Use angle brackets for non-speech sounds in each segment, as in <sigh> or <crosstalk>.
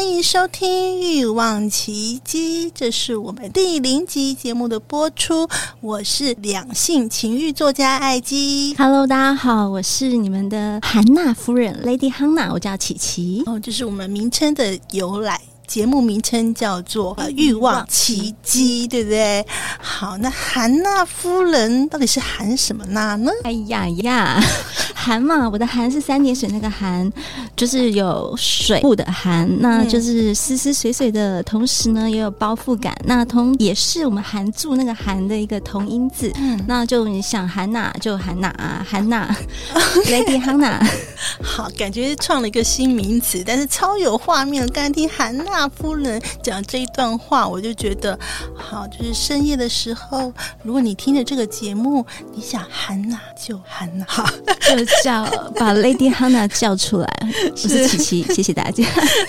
欢迎收听《欲望奇迹》，这是我们第零集节目的播出。我是两性情欲作家艾姬。Hello，大家好，我是你们的韩娜夫人 Lady Hannah，我叫琪琪。哦，这是我们名称的由来。节目名称叫做《欲望奇迹》，对不对？好，那韩娜夫人到底是韩什么娜呢？哎呀呀，<laughs> 韩嘛，我的韩是三点水那个韩，就是有水部的韩，那就是丝丝水水的同时呢，也有包覆感。那同也是我们韩住那个韩的一个同音字。嗯，那就你想韩娜就韩娜啊，韩娜 <laughs> Lady Hannah。<laughs> 好，感觉创了一个新名词，但是超有画面。刚才听韩娜。大夫人讲这一段话，我就觉得好，就是深夜的时候，如果你听着这个节目，你想喊哪就韩娜，好，<laughs> 就叫把 Lady Hannah 叫出来。<laughs> 我是琪琪，<laughs> 谢谢大家。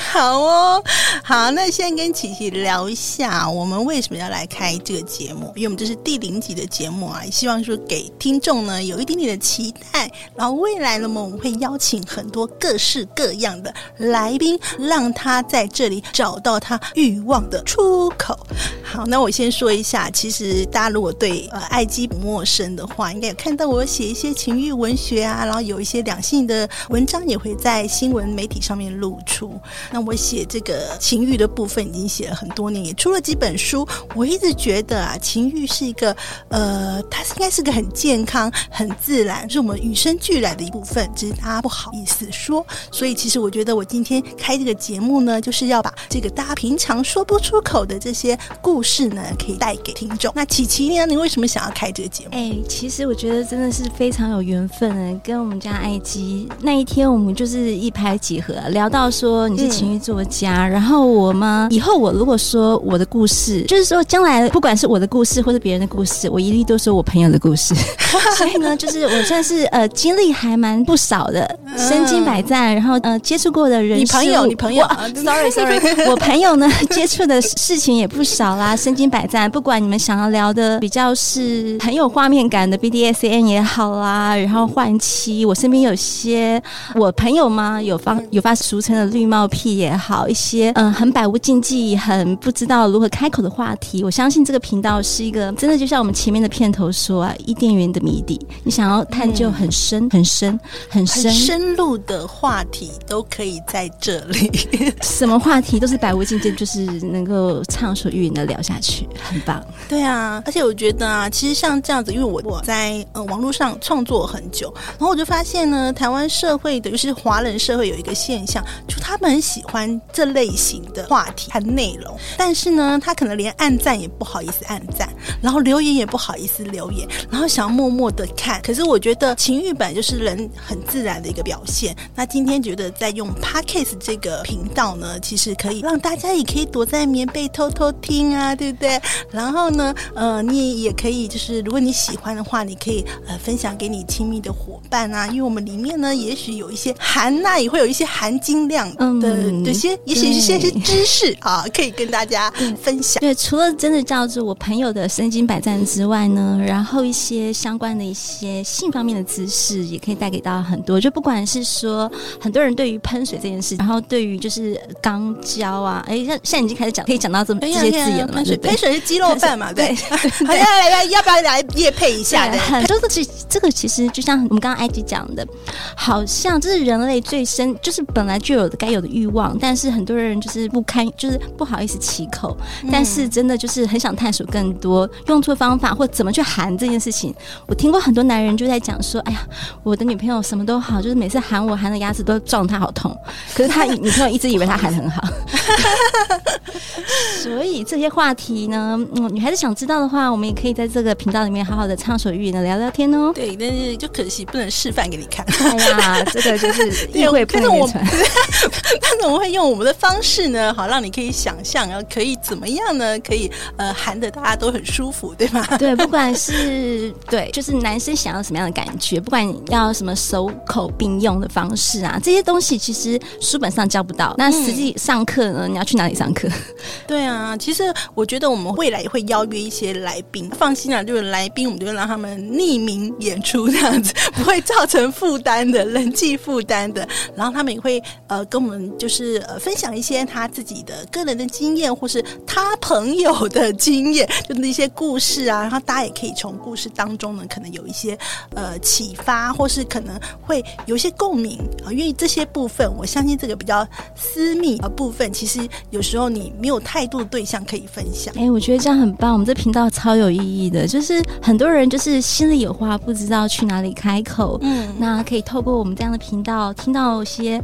好哦，好，那现在跟琪琪聊一下，我们为什么要来开这个节目？因为我们这是第零集的节目啊，希望说给听众呢有一点点的期待。然后未来呢，我们会邀请很多各式各样的来宾，让他在这里。找到他欲望的出口。好，那我先说一下，其实大家如果对呃艾姬不陌生的话，应该有看到我写一些情欲文学啊，然后有一些两性的文章也会在新闻媒体上面露出。那我写这个情欲的部分已经写了很多年，也出了几本书。我一直觉得啊，情欲是一个呃，它应该是个很健康、很自然，是我们与生俱来的一部分，只是大家不好意思说。所以，其实我觉得我今天开这个节目呢，就是要把这个大家平常说不出口的这些故事呢，可以带给听众。那琪琪呢？你为什么想要开这个节目？哎、欸，其实我觉得真的是非常有缘分呢。跟我们家爱姬那一天，我们就是一拍即合，聊到说你是情欲作家，嗯、然后我吗？以后我如果说我的故事，就是说将来不管是我的故事或者别人的故事，我一律都说我朋友的故事。<laughs> 所以呢，就是我算是呃经历还蛮不少的，身经百战，然后呃接触过的人，你朋友，你朋友，sorry sorry。<laughs> 我朋友呢，<laughs> 接触的事情也不少啦，身经百战。不管你们想要聊的比较是很有画面感的 BDSN 也好啦，然后换妻，我身边有些我朋友嘛，有发有发俗称的绿帽癖也好，一些嗯很百无禁忌、很不知道如何开口的话题。我相信这个频道是一个真的，就像我们前面的片头说啊，伊甸园的谜底，你想要探究很深、很深、很深、很深入的话题，都可以在这里。<laughs> 什么话题都是。百无禁忌，就是能够畅所欲言的聊下去，很棒。对啊，而且我觉得啊，其实像这样子，因为我我在呃网络上创作很久，然后我就发现呢，台湾社会的，尤其是华人社会有一个现象，就他们很喜欢这类型的话题和内容，但是呢，他可能连按赞也不好意思按赞，然后留言也不好意思留言，然后想要默默的看。可是我觉得情欲本来就是人很自然的一个表现。那今天觉得在用 Podcast 这个频道呢，其实可。让大家也可以躲在棉被偷偷听啊，对不对？然后呢，呃，你也可以，就是如果你喜欢的话，你可以呃分享给你亲密的伙伴啊，因为我们里面呢，也许有一些含钠，也会有一些含金量的、嗯、这些，也许是些是知识啊，<laughs> 可以跟大家分享。对，除了真的叫做我朋友的身经百战之外呢，然后一些相关的一些性方面的知识，也可以带给大家很多。就不管是说很多人对于喷水这件事，然后对于就是肛交。啊！哎，现现在已经开始讲，可以讲到这么这些字眼了嘛？对，喷水是鸡肉饭嘛？对，好，要来来，要不要来夜配一下？很多这这个其实就像我们刚刚埃及讲的，好像这是人类最深，就是本来就有的该有的欲望，但是很多人就是不堪，就是不好意思启口。但是真的就是很想探索更多，用错方法或怎么去含这件事情。我听过很多男人就在讲说：“哎呀，我的女朋友什么都好，就就是每次喊我喊的牙齿都撞他好痛，可是他女朋友一直以为他喊得很好。<laughs> 所以这些话题呢，嗯，女孩子想知道的话，我们也可以在这个频道里面好好的畅所欲言的聊聊天哦。对，但是就可惜不能示范给你看。哎呀，这个就是 <laughs> 意会不能传。<laughs> 但是我们会用我们的方式呢，好让你可以想象，然后可以怎么样呢？可以呃含的大家都很舒服，对吗？对，不管是对，就是男生想要什么样的感觉，不管要什么手口并用的方式啊，这些东西其实书本上教不到。那实际上课呢，你要去哪里上课？对啊，其实我觉得我们未来也会邀约一些来宾，放心啊，就是来宾我们就会让他们匿名演出这样子，不会造成负担的人际负担的。然后他们也会呃跟我们就是呃分享一些他自己的个人的经验，或是他朋友的经验，就是一些故事啊。然后大家也可以从故事当中呢，可能有一些呃启发，或是可能会有一些共鸣啊。因为这些部分，我相信这个比较私密的部分，其实有时候你没有太多的对象可以分享。哎，我觉得这样很棒，我们这频道超有意义的，就是很多人就是心里有话不知道去哪里开口，嗯，那可以透过我们这样的频道听到一些，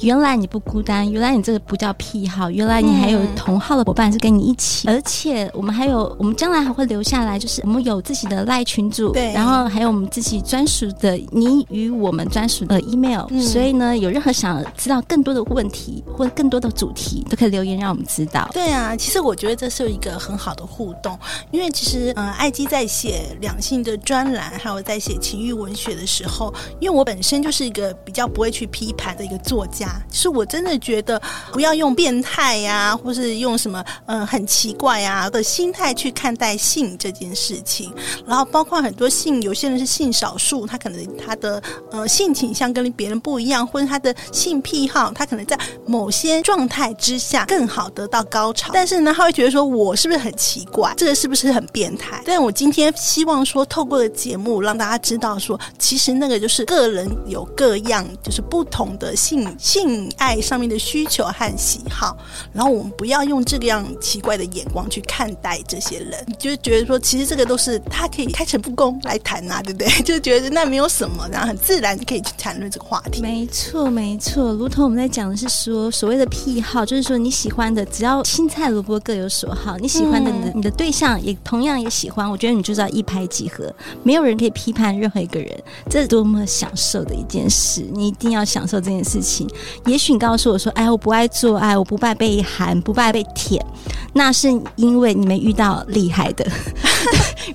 原来你不孤单，原来你这个不叫癖好，原来你还有同好的伙伴是跟你一起，而且我们还有，我们将来还会留下来，就是我们有自己的赖群组，对，然后还有我们自己专属的你与我们专属的 email，嗯，所以呢，有任何想知道更多的问题或者更多的主题，都可以留言让我们知道。对啊，其实我觉得这是一个很好的互动，因为其实嗯，艾姬在写两性的专栏，还有在写情欲文学的时候，因为我本身就是一个比较不会去批判的一个作家，是我真的觉得不要用变态呀、或是用什么嗯很奇怪啊的心态去看待性这件事情。然后包括很多性，有些人是性少数，他可能他的呃性倾向跟别人不一样，或者他的性癖好，他可能在某些状态之下更好得到高潮。但是呢，他会觉得说，我是不是很奇怪？这个是不是很变态？但我今天希望说，透过的节目让大家知道说，其实那个就是个人有各样，就是不同的性性爱上面的需求和喜好。然后我们不要用这个样奇怪的眼光去看待这些人，就觉得说，其实这个都是他可以开诚布公来谈呐、对不对？<laughs> 就觉得那没有什么，然后很自然可以去谈论这个话题。没错，没错。如同我们在讲的是说，所谓的癖好，就是说你喜欢的，只要青菜萝卜各有所好，你喜欢的，你的、嗯、你的对象也同样也喜欢。我觉得你就是要一拍即合，没有人可以批判任何一个人，这是多么享受的一件事，你一定要享受这件事情。也许你告诉我说，哎，我不爱做爱，我不爱被含，不爱被舔，那是因为你没遇到厉害的。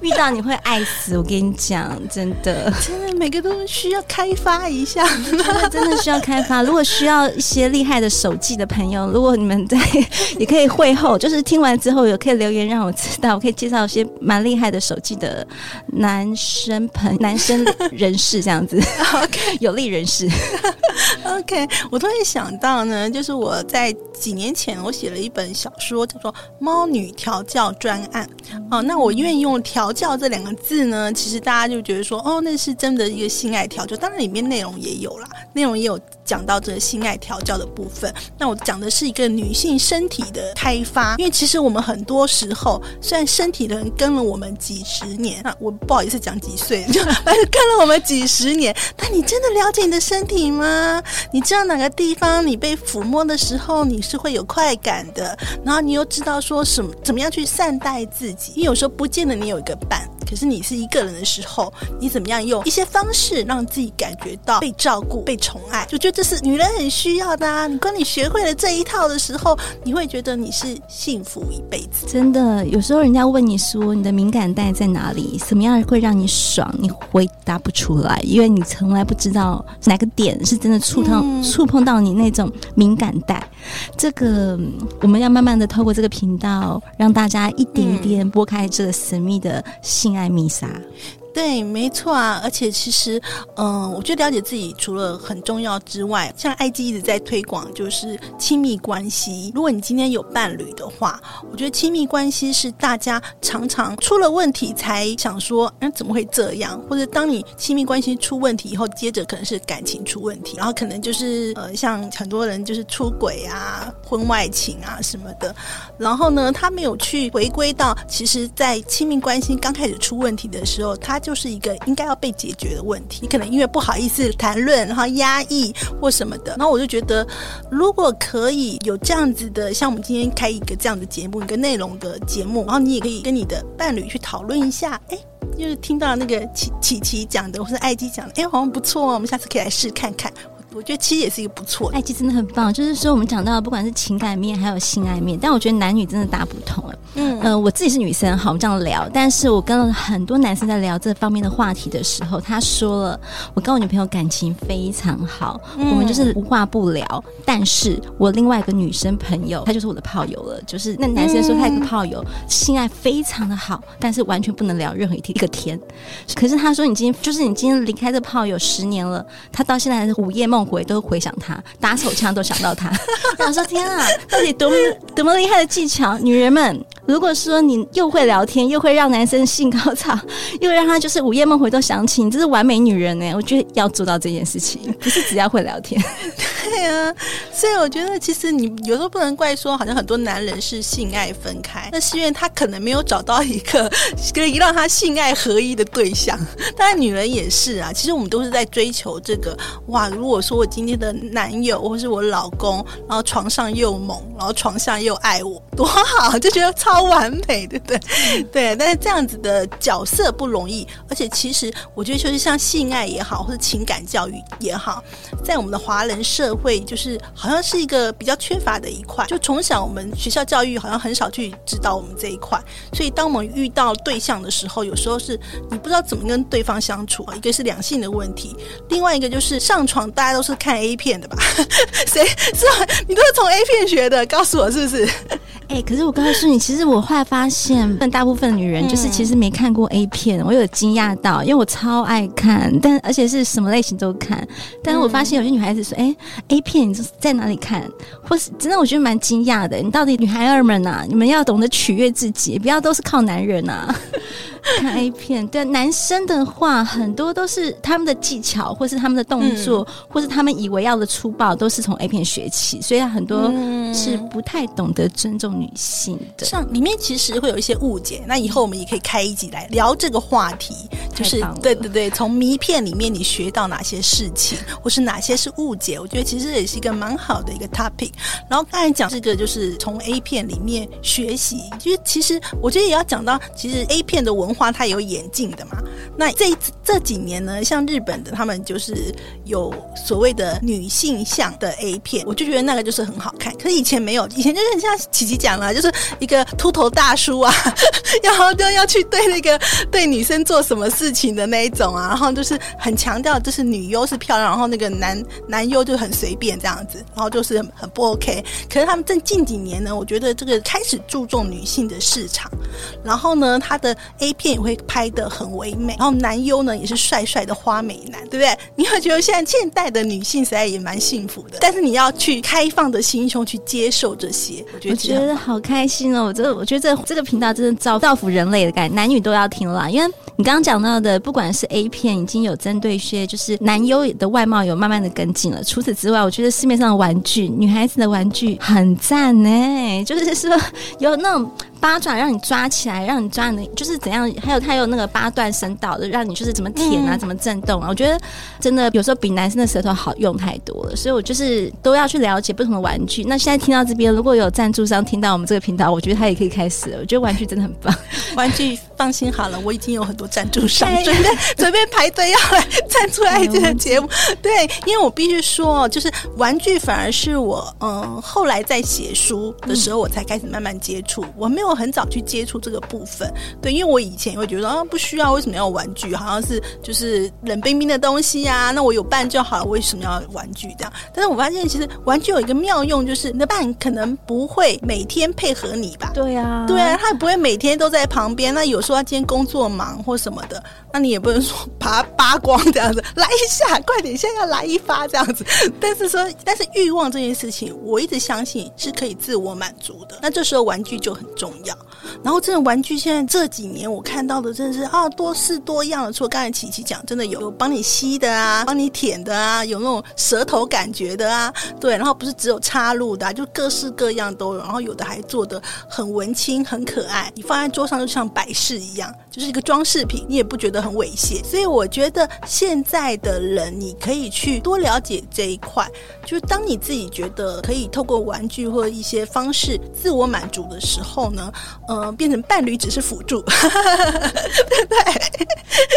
遇到你会爱死，我跟你讲，真的，真的每个都需要开发一下，真的需要开发。<laughs> 如果需要一些厉害的手技的朋友，如果你们在 <laughs> 也可以会后，就是听完之后有可以留言让我知道，我可以介绍一些蛮厉害的手技的男生朋男生人士这样子。<laughs> OK，有利人士。<laughs> OK，我突然想到呢，就是我在几年前我写了一本小说，叫做《猫女调教专案》。哦，那我愿意用“调教”这两个字呢，其实大家就觉得说，哦，那是真的一个性爱调教。当然，里面内容也有啦，内容也有讲到这个性爱调教的部分。那我讲的是一个女性身体的开发，因为其实我们很多时候，虽然身体的人跟了我们几十年，那我不好意思讲几岁，<laughs> 就跟了我们几十年，但你真的了解你的身体吗？你知道哪个地方你被抚摸的时候你是会有快感的，然后你又知道说什么怎么样去善待自己。因为有时候不见得你有一个伴，可是你是一个人的时候，你怎么样用一些方式让自己感觉到被照顾、被宠爱？就觉得这是女人很需要的啊！你当你学会了这一套的时候，你会觉得你是幸福一辈子。真的，有时候人家问你说你的敏感带在哪里，什么样会让你爽，你回答不出来，因为你从来不知道哪个点是真的触碰。触碰到你那种敏感带，这个我们要慢慢的透过这个频道，让大家一点一点拨开这个神秘的性爱密纱。对，没错啊，而且其实，嗯、我觉得了解自己除了很重要之外，像爱基一直在推广，就是亲密关系。如果你今天有伴侣的话，我觉得亲密关系是大家常常出了问题才想说，嗯，怎么会这样？或者当你亲密关系出问题以后，接着可能是感情出问题，然后可能就是呃，像很多人就是出轨啊、婚外情啊什么的，然后呢，他没有去回归到，其实，在亲密关系刚开始出问题的时候，他。就是一个应该要被解决的问题。你可能因为不好意思谈论，然后压抑或什么的。然后我就觉得，如果可以有这样子的，像我们今天开一个这样的节目，一个内容的节目，然后你也可以跟你的伴侣去讨论一下，哎。就是听到那个琪琪琪讲的，或是艾基讲的，哎，好像不错哦，我们下次可以来试看看。我觉得其实也是一个不错的，爱情真的很棒。就是说，我们讲到不管是情感面，还有性爱面，但我觉得男女真的大不同了。嗯，呃，我自己是女生，好，我们这样聊。但是我跟很多男生在聊这方面的话题的时候，他说了，我跟我女朋友感情非常好，嗯、我们就是无话不聊。但是我另外一个女生朋友，她就是我的炮友了。就是那男生说他有个炮友，嗯、性爱非常的好，但是完全不能聊任何一天一个天。可是他说，你今天就是你今天离开这炮友十年了，他到现在还是午夜梦。回都回想他打手枪都想到他，<laughs> 我想说天啊，到底多么多么厉害的技巧！女人们，如果说你又会聊天，又会让男生性高潮，又让他就是午夜梦回都想起你，这是完美女人呢。我觉得要做到这件事情，不是只要会聊天。对啊，所以我觉得其实你有时候不能怪说，好像很多男人是性爱分开，那是因为他可能没有找到一个 <laughs> 可以让他性爱合一的对象。当然，女人也是啊。其实我们都是在追求这个哇。如果说我今天的男友或是我老公，然后床上又猛，然后床下又爱我，多好，就觉得超完美，对不对？<laughs> 对。但是这样子的角色不容易，而且其实我觉得就是像性爱也好，或者情感教育也好，在我们的华人社会，就是好像是一个比较缺乏的一块。就从小我们学校教育好像很少去指导我们这一块，所以当我们遇到对象的时候，有时候是你不知道怎么跟对方相处啊。一个是两性的问题，另外一个就是上床，大家都是看 A 片的吧？<laughs> 谁是？你都是从 A 片学的？告诉我是不是？哎、欸，可是我告诉你，其实我后来发现，大部分女人就是其实没看过 A 片，嗯、我有惊讶到，因为我超爱看，但而且是什么类型都看。但是我发现有些女孩子说：“哎、欸、，A 片你在哪里看？”或是真的，我觉得蛮惊讶的。你到底女孩儿们啊，你们要懂得取悦自己，不要都是靠男人啊。<laughs> 看 A 片，对男生的话，很多都是他们的技巧，或是他们的动作，嗯、或是他们以为要的粗暴，都是从 A 片学起，所以很多是不太懂得尊重女性的。像里面其实会有一些误解，那以后我们也可以开一集来聊这个话题，就是对对对，从迷片里面你学到哪些事情，或是哪些是误解，我觉得其实也是一个蛮好的一个 topic。然后刚才讲这个就是从 A 片里面学习，就是其实我觉得也要讲到，其实 A 片的文化它有演进的嘛？那这这几年呢，像日本的他们就是有所谓的女性向的 A 片，我就觉得那个就是很好看。可是以前没有，以前就是很像琪琪讲了，就是一个秃头大叔啊，<laughs> 然后就要去对那个对女生做什么事情的那一种啊，然后就是很强调就是女优是漂亮，然后那个男男优就很随便这样子，然后就是很，不 OK。可是他们这近几年呢，我觉得这个开始注重女性的市场，然后呢，他的 A 片也会拍得很唯美，然后男优呢也是帅帅的花美男，对不对？你会觉得现在现代的女性实在也蛮幸福的，但是你要去开放的心胸去接受这些，我觉得，好开心哦！我这我觉得这这个频道真的造造福人类的感觉，男女都要听了，因为你刚刚讲到的，不管是 A 片已经有针对一些就是男优的外貌有慢慢的跟进了，除此之外，我觉得市面上的玩具，女孩子的玩具很赞呢，就是说有那种。八爪让你抓起来，让你抓的，就是怎样？还有它有那个八段神道的，让你就是怎么舔啊，嗯、怎么震动啊？我觉得真的有时候比男生的舌头好用太多了，所以我就是都要去了解不同的玩具。那现在听到这边，如果有赞助商听到我们这个频道，我觉得他也可以开始了。我觉得玩具真的很棒，玩具放心好了，我已经有很多赞助商准备准备排队要来赞助爱这个节目。对，因为我必须说，就是玩具反而是我嗯后来在写书的时候，我才开始慢慢接触，我没有。很早去接触这个部分，对，因为我以前会觉得啊，不需要，为什么要玩具？好像是就是冷冰冰的东西呀、啊，那我有伴就好了，为什么要玩具这样？但是我发现其实玩具有一个妙用，就是你的伴可能不会每天配合你吧？对啊，对啊，他也不会每天都在旁边。那有时候他今天工作忙或什么的，那你也不能说把他扒光这样子，来一下，快点，现在要来一发这样子。<laughs> 但是说，但是欲望这件事情，我一直相信是可以自我满足的。那这时候玩具就很重要。然后这种玩具现在这几年我看到的真的是啊多式多样的，除了刚才琪琪讲，真的有有帮你吸的啊，帮你舔的啊，有那种舌头感觉的啊，对，然后不是只有插入的啊，就各式各样都有，然后有的还做的很文青很可爱，你放在桌上就像摆饰一样，就是一个装饰品，你也不觉得很猥亵。所以我觉得现在的人你可以去多了解这一块，就是当你自己觉得可以透过玩具或一些方式自我满足的时候呢，呃，变成伴侣只是辅助，<laughs> 对对，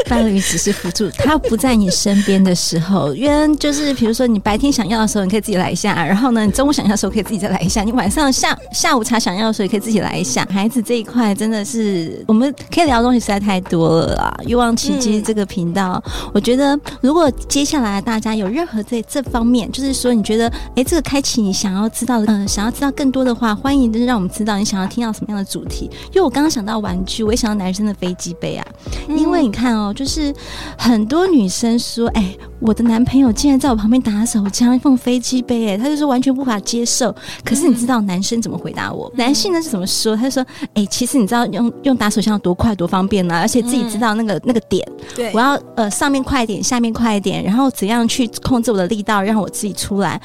伴侣只是辅助，他不在你身边的时候，因为就是比如说你白天想要的时候，你可以自己来一下，然后呢，你中午想要的时候可以自己再来一下，你晚上下下午茶想要的时候也可以自己来一下。孩子这一块真的是我们可以聊的东西在太多了啦。欲望奇迹这个频道，嗯、我觉得如果接下来大家有任何在这方面，就是说你觉得哎，这个开启你想要知道的，呃，想要知道更多的话，欢迎就是让我们知道你想要听到什么样的主题。因为我刚刚想到玩具，我也想到男生的飞机杯啊。因为你看哦，就是很多女生说，哎，我的男朋友竟然在我旁边打手枪，放飞机杯，哎，他就是完全无法接受。可是你知道男生怎么回答我？男性呢是怎么说？他就说，哎，其实你知道用用打手枪有多快多方便呢？而且自己知道那个那个点，对，我要呃上面快一点，下面快一点，然后怎样去控制我的力道，让我自己出来。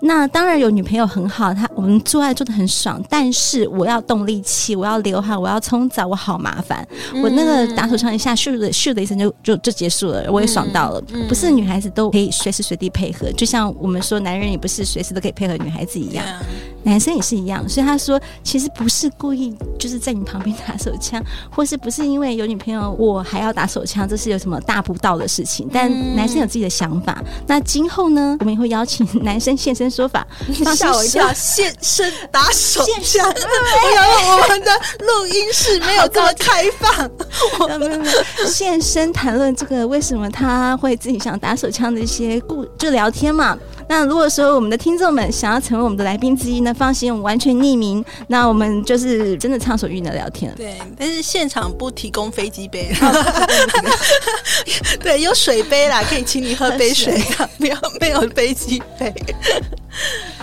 那当然有女朋友很好，她我们做爱做的很爽，但是我要动力气，我要流汗，我要冲澡，我好麻烦。嗯、我那个打手枪一下，咻的咻的一声就就就结束了，我也爽到了。不是女孩子都可以随时随地配合，就像我们说男人也不是随时都可以配合女孩子一样，嗯、男生也是一样。所以他说，其实不是故意就是在你旁边打手枪，或是不是因为有女朋友我还要打手枪，这是有什么大不道的事情。但男生有自己的想法。嗯、那今后呢，我们也会邀请 <laughs> 男生现身说法，吓我一跳，现身打手枪。<laughs> 然后我们的录音室没有这么开放，<laughs> 现身谈论这个为什么他会自己想打手枪的一些故就聊天嘛。那如果说我们的听众们想要成为我们的来宾之一呢，放心，我们完全匿名。那我们就是真的畅所欲言的聊天。对，但是现场不提供飞机杯。<laughs> 对，有水杯啦，可以请你喝杯水。<laughs> 不要没有飞机杯。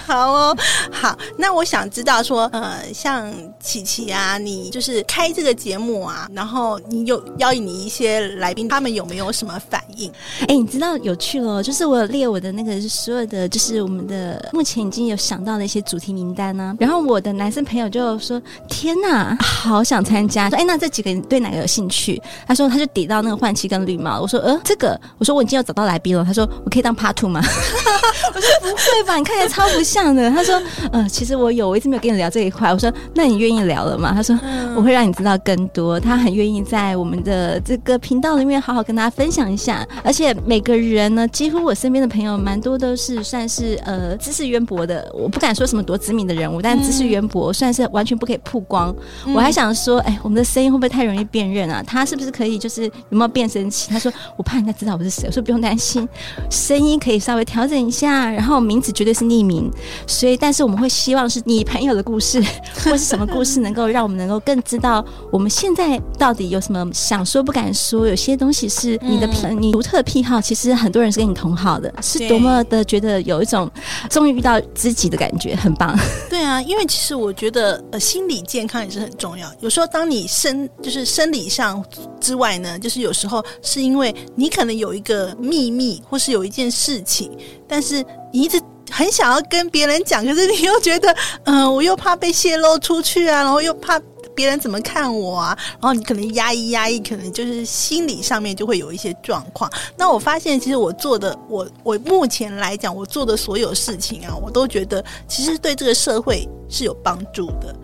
好哦，好，那我想知道说，呃，像琪琪啊，你就是开这个节目啊，然后你有邀引你一些来宾，他们有没有什么反应？哎，你知道有趣了，就是我有列我的那个所有的，就是我们的目前已经有想到的一些主题名单呢、啊。然后我的男生朋友就说：“天哪，好想参加！”说：“哎，那这几个人对哪个有兴趣？”他说：“他就抵到那个换气跟绿帽。”我说：“呃，这个。”我说：“我已经有找到来宾了。”他说：“我可以当 part two 吗？” <laughs> 我说：“不会吧，你看起来超不像。”的，他说，呃，其实我有，我一直没有跟你聊这一块。我说，那你愿意聊了吗？他说，我会让你知道更多。他很愿意在我们的这个频道里面好好跟大家分享一下。而且每个人呢，几乎我身边的朋友蛮多都是算是呃知识渊博的。我不敢说什么多知名的人物，但知识渊博算是完全不可以曝光。嗯、我还想说，哎，我们的声音会不会太容易辨认啊？他是不是可以就是有没有变声器？他说，我怕人家知道我是谁。我说不用担心，声音可以稍微调整一下，然后名字绝对是匿名。所以，但是我们会希望是你朋友的故事，<laughs> 或是什么故事，能够让我们能够更知道我们现在到底有什么想说不敢说。有些东西是你的癖，你独特的癖好，其实很多人是跟你同好的，是多么的觉得有一种终于遇到知己的感觉，很棒。对啊，因为其实我觉得呃，心理健康也是很重要。有时候当你生就是生理上之外呢，就是有时候是因为你可能有一个秘密，或是有一件事情，但是你一直。很想要跟别人讲，可是你又觉得，嗯、我又怕被泄露出去啊，然后又怕别人怎么看我啊，然后你可能压抑压抑，可能就是心理上面就会有一些状况。那我发现，其实我做的，我我目前来讲，我做的所有事情啊，我都觉得其实对这个社会是有帮助的。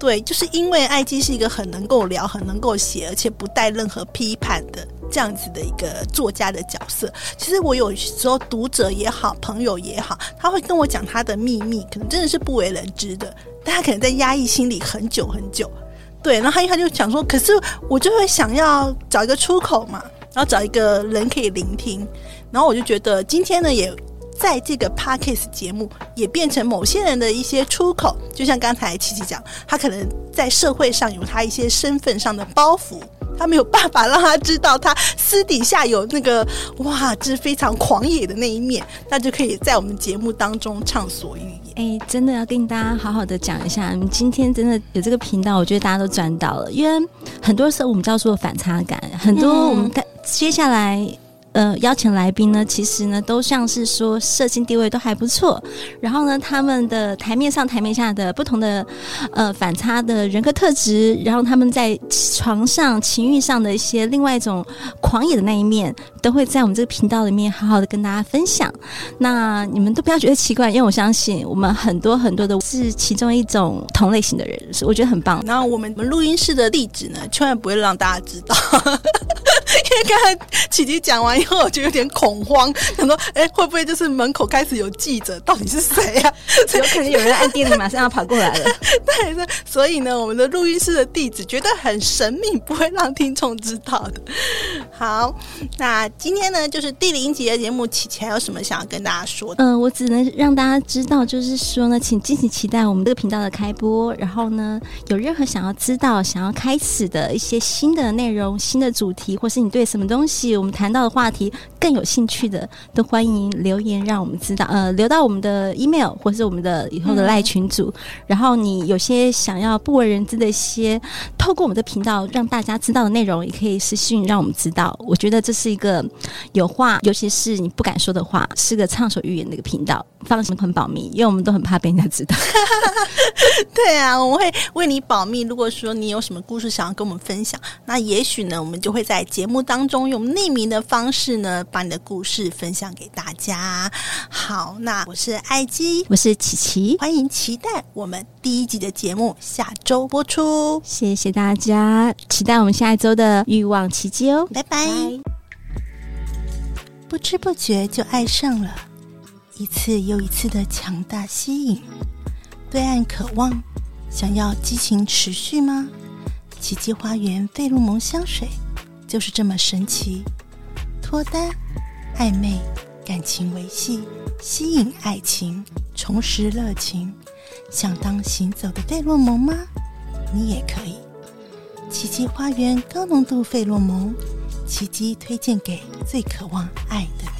对，就是因为艾姬是一个很能够聊、很能够写，而且不带任何批判的。这样子的一个作家的角色，其实我有时候读者也好，朋友也好，他会跟我讲他的秘密，可能真的是不为人知的，但他可能在压抑心里很久很久。对，然后他他就想说，可是我就会想要找一个出口嘛，然后找一个人可以聆听，然后我就觉得今天呢，也在这个 Podcast 节目也变成某些人的一些出口，就像刚才琪琪讲，他可能在社会上有他一些身份上的包袱。他没有办法让他知道他私底下有那个哇，这是非常狂野的那一面，那就可以在我们节目当中畅所欲言。哎，真的要跟大家好好的讲一下，今天真的有这个频道，我觉得大家都赚到了，因为很多时候我们叫做反差感，很多我们看接下来。呃，邀请来宾呢，其实呢，都像是说社经地位都还不错，然后呢，他们的台面上、台面下的不同的呃反差的人格特质，然后他们在床上情欲上的一些另外一种狂野的那一面，都会在我们这个频道里面好好的跟大家分享。那你们都不要觉得奇怪，因为我相信我们很多很多的是其中一种同类型的人，所以我觉得很棒。然后我们我们录音室的地址呢，千万不会让大家知道。<laughs> 因为刚才琪琪讲完以后，我就有点恐慌，想说，哎，会不会就是门口开始有记者？到底是谁呀、啊？<laughs> 有可能有人按电铃，马上要跑过来了。<laughs> 对，所以呢，我们的录音室的地址绝对很神秘，不会让听众知道的。好，那今天呢，就是第零集的节目，琪琪还有什么想要跟大家说的？嗯、呃，我只能让大家知道，就是说呢，请敬请期待我们这个频道的开播。然后呢，有任何想要知道、想要开始的一些新的内容、新的主题，或是你对什么东西我们谈到的话题更有兴趣的，都欢迎留言让我们知道。呃，留到我们的 email 或是我们的以后的赖群组。嗯、然后你有些想要不为人知的一些，透过我们的频道让大家知道的内容，也可以私信让我们知道。我觉得这是一个有话，尤其是你不敢说的话，是个畅所欲言的一个频道。放心，很保密，因为我们都很怕被人家知道。对啊，我们会为你保密。如果说你有什么故事想要跟我们分享，那也许呢，我们就会在节目当中用匿名的方式呢，把你的故事分享给大家。好，那我是艾姬，我是琪琪，欢迎期待我们第一集的节目下周播出。谢谢大家，期待我们下一周的欲望奇迹哦，拜拜。不知不觉就爱上了。一次又一次的强大吸引，对岸渴望，想要激情持续吗？奇迹花园费洛蒙香水就是这么神奇，脱单、暧昧、感情维系、吸引爱情、重拾热情，想当行走的费洛蒙吗？你也可以。奇迹花园高浓度费洛蒙，奇迹推荐给最渴望爱的你。